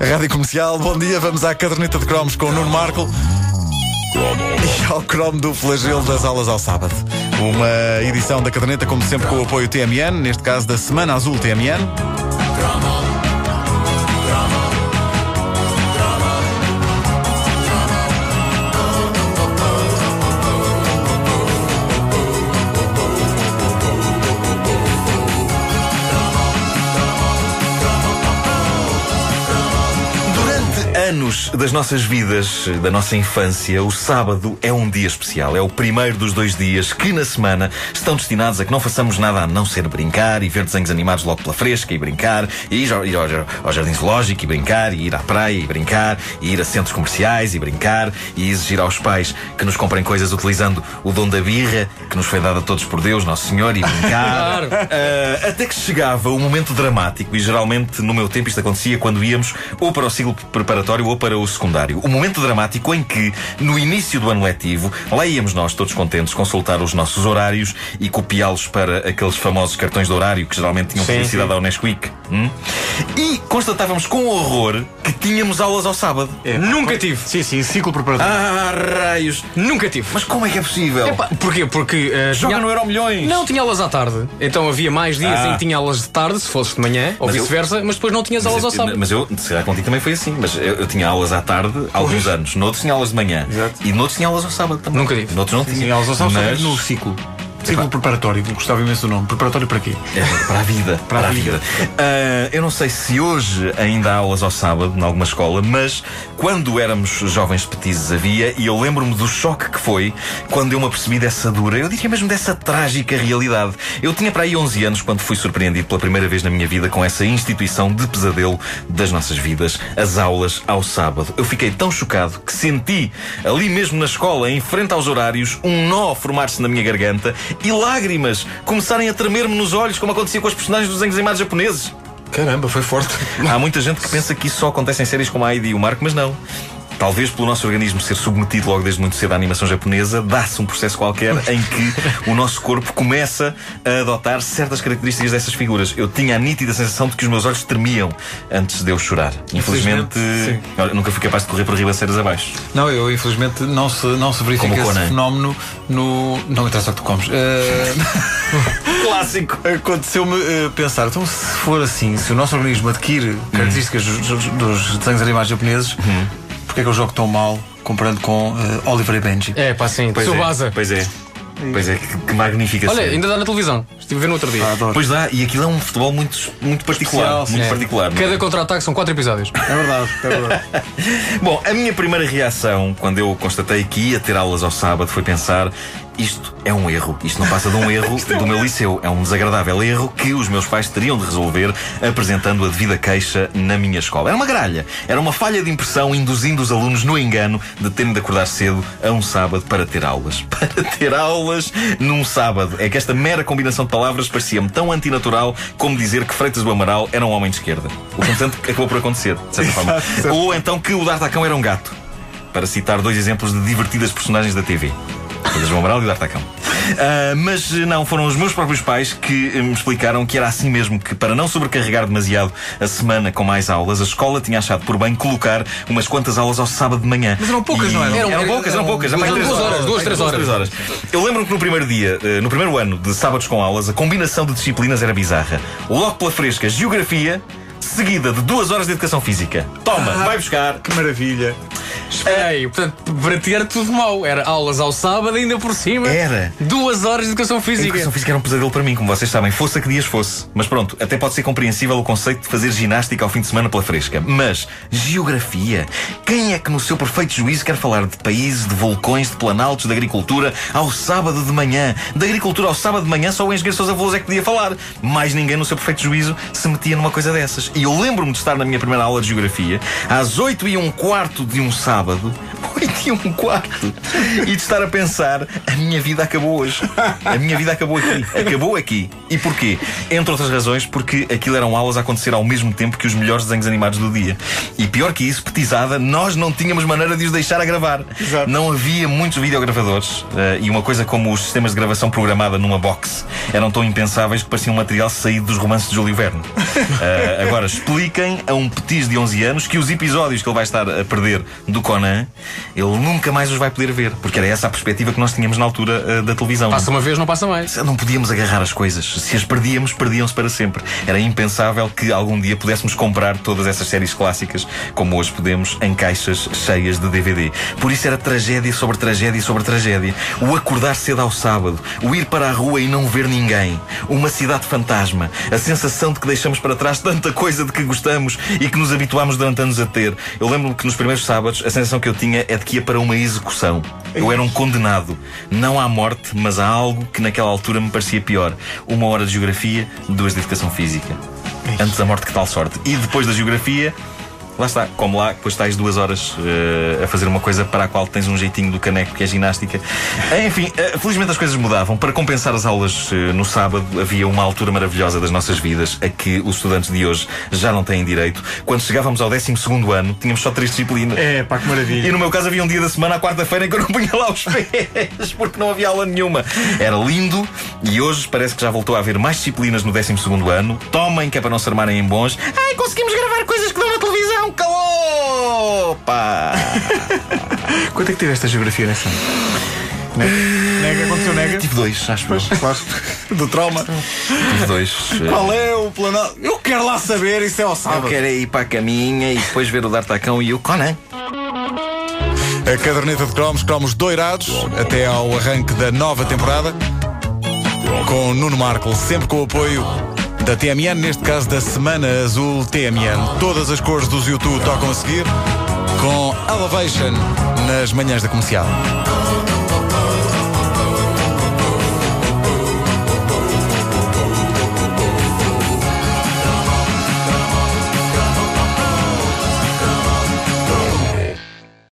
Rádio Comercial, bom dia. Vamos à caderneta de cromos com o Nuno Marco. E ao cromo do flagelo das aulas ao sábado. Uma edição da caderneta, como sempre, com o apoio TMN, neste caso da Semana Azul TMN. Anos das nossas vidas, da nossa infância, o sábado é um dia especial. É o primeiro dos dois dias que, na semana, estão destinados a que não façamos nada a não ser brincar e ver desenhos animados logo pela fresca e brincar, e ir ao, ir ao, ao jardim zoológico e brincar, e ir à praia e brincar, e ir a centros comerciais e brincar, e exigir aos pais que nos comprem coisas utilizando o dom da birra, que nos foi dado a todos por Deus, Nosso Senhor, e brincar. uh, até que chegava o momento dramático, e geralmente no meu tempo isto acontecia quando íamos ou para o ciclo preparatório para o secundário. O momento dramático em que, no início do ano letivo, lá íamos nós, todos contentes, consultar os nossos horários e copiá-los para aqueles famosos cartões de horário que geralmente tinham publicidade ao Nesquik. Hum? E constatávamos com horror que tínhamos aulas ao sábado. É, Nunca tive. Sim, sim, ciclo preparatório. Ah, raios. Nunca tive. Mas como é que é possível? Epá, porquê? Porque. Uh, Joga tinha... no Euro Milhões. Não, tinha aulas à tarde. Então havia mais dias ah. em que tinha aulas de tarde, se fosse de manhã, ou vice-versa, eu... mas depois não tinhas aulas ao sábado. Mas eu, se calhar contigo também foi assim, mas eu, eu tinha aulas à tarde há alguns anos. Noutros tinha aulas de manhã. Exato. E noutros tinha aulas ao sábado também. Nunca tive. Noutros não tinha. Tinha aulas ao sábado mas... no ciclo. Ciclo preparatório, gostava imenso do nome. Preparatório para quê? É, para a vida. Para, para a vida. vida. Uh, eu não sei se hoje ainda há aulas ao sábado, em alguma escola, mas quando éramos jovens petizes havia, e eu lembro-me do choque que foi quando eu me apercebi dessa dura, eu diria mesmo dessa trágica realidade. Eu tinha para aí 11 anos quando fui surpreendido pela primeira vez na minha vida com essa instituição de pesadelo das nossas vidas, as aulas ao sábado. Eu fiquei tão chocado que senti, ali mesmo na escola, em frente aos horários, um nó formar-se na minha garganta e lágrimas começarem a tremer-me nos olhos, como acontecia com os personagens dos desenhos animados japoneses. Caramba, foi forte. Há muita gente que pensa que isso só acontece em séries como a Heidi e o Marco, mas não. Talvez pelo nosso organismo ser submetido logo desde muito cedo à animação japonesa, dá-se um processo qualquer em que o nosso corpo começa a adotar certas características dessas figuras. Eu tinha a nítida sensação de que os meus olhos tremiam antes de eu chorar. Infelizmente, nunca fui capaz de correr por ribanceiras abaixo. Não, eu infelizmente não se, não se verifica esse fenómeno no. Não interessa o que tu comes. Uh... Clássico! Aconteceu-me uh, pensar, então se for assim, se o nosso organismo adquire características hum. dos, dos, desenhos animais japoneses. Hum porque é que eu jogo tão mal comparando com uh, Oliver e Benji. É, pá, sim, pois é, Pois é. Pois é, que, que magnífica Olha, ainda dá na televisão. Estive a ver no outro dia. Ah, pois dá, e aquilo é um futebol muito, muito particular. Especial, muito é. particular. Cada é? contra-ataque são quatro episódios. É verdade, é verdade. Bom, a minha primeira reação, quando eu constatei que ia ter aulas ao sábado, foi pensar: isto é um erro. Isto não passa de um erro do meu liceu. É um desagradável erro que os meus pais teriam de resolver apresentando a devida queixa na minha escola. Era uma gralha. Era uma falha de impressão induzindo os alunos no engano de terem de acordar cedo a um sábado para ter aulas. Para ter aulas num sábado. É que esta mera combinação de palavras parecia-me tão antinatural como dizer que Freitas do Amaral era um homem de esquerda. O que, portanto, acabou por acontecer, de certa forma. Ou então que o D'Artacão era um gato. Para citar dois exemplos de divertidas personagens da TV. Coisas João Amaral e D'Artacão. Uh, mas não, foram os meus próprios pais que me explicaram que era assim mesmo, que para não sobrecarregar demasiado a semana com mais aulas, a escola tinha achado por bem colocar umas quantas aulas ao sábado de manhã. Mas eram poucas, e... não eram? Eram, eram poucas, eram poucas. Duas, duas, duas horas, duas, três horas. horas. Eu lembro-me que no primeiro dia, ah, no primeiro ano de sábados com aulas, a combinação de disciplinas era bizarra. Logo pela fresca, geografia, seguida de duas horas de educação física. Toma, ah, vai buscar. Que maravilha. Espera aí, portanto, para ti era tudo mau. Era aulas ao sábado, ainda por cima. Era. Duas horas de educação física. A educação física era um pesadelo para mim, como vocês sabem. Fosse a que dias fosse. Mas pronto, até pode ser compreensível o conceito de fazer ginástica ao fim de semana pela fresca. Mas, geografia? Quem é que no seu perfeito juízo quer falar de países, de vulcões, de planaltos, de agricultura ao sábado de manhã? De agricultura ao sábado de manhã só o engenheiro Sousa Veloso é que podia falar. Mais ninguém no seu perfeito juízo se metia numa coisa dessas. E eu lembro-me de estar na minha primeira aula de geografia, às 8 e um quarto de um sábado, 8 e um quarto, e de estar a pensar: a minha vida acabou hoje. A minha vida acabou aqui. Acabou aqui. E porquê? Entre outras razões, porque aquilo eram aulas a acontecer ao mesmo tempo que os melhores desenhos animados do dia. E pior que isso, petizada, nós não tínhamos maneira de os deixar a gravar. Exato. Não havia muitos videogravadores uh, e uma coisa como os sistemas de gravação programada numa box eram tão impensáveis que pareciam um material saído dos romances de Júlio Verne. Uh, agora, expliquem a um petis de 11 anos que os episódios que ele vai estar a perder do Conan, ele nunca mais os vai poder ver, porque era essa a perspectiva que nós tínhamos na altura uh, da televisão. Passa uma vez, não passa mais. Não podíamos agarrar as coisas. Se as perdíamos, perdiam-se para sempre. Era impensável que algum dia pudéssemos comprar todas essas séries clássicas como hoje podemos, em caixas cheias de DVD. Por isso era tragédia sobre tragédia sobre tragédia. O acordar cedo ao sábado, o ir para a rua e não ver ninguém, uma cidade fantasma, a sensação de que deixamos para trás tanta coisa de que gostamos e que nos habituámos durante anos a ter. Eu lembro-me que nos primeiros sábados a sensação que eu tinha é de que ia para uma execução. Eu era um condenado. Não à morte, mas a algo que naquela altura me parecia pior. Uma hora de geografia, duas de educação física. Antes da morte, que tal sorte. E depois da geografia, Lá está, como lá, depois estás duas horas uh, a fazer uma coisa para a qual tens um jeitinho do caneco, que é ginástica. Uh, enfim, uh, felizmente as coisas mudavam. Para compensar as aulas no sábado, havia uma altura maravilhosa das nossas vidas a que os estudantes de hoje já não têm direito. Quando chegávamos ao 12 ano, tínhamos só três disciplinas. É, pá, que maravilha. E no meu caso havia um dia da semana, à quarta-feira, em que eu não punha lá os pés, porque não havia aula nenhuma. Era lindo e hoje parece que já voltou a haver mais disciplinas no 12 ano. Tomem, que é para não se armarem em bons. Ai, conseguimos gravar coisas que dão na televisão não calou! Pá! Quanto é que tiveste a geografia nessa? Nega? Nega? Aconteceu nega? Tive dois, acho pois, claro. Do trauma. Tive dois. Qual é o plano? Eu quero lá saber, isso é ao sábado. Eu quero ir para a caminha e depois ver o D'Artacão e o Conan. A caderneta de cromos, cromos doirados, até ao arranque da nova temporada. Com Nuno Marco, sempre com o apoio da TMN, neste caso da Semana Azul TMN. Todas as cores dos YouTube tocam a seguir com Elevation nas manhãs da comercial.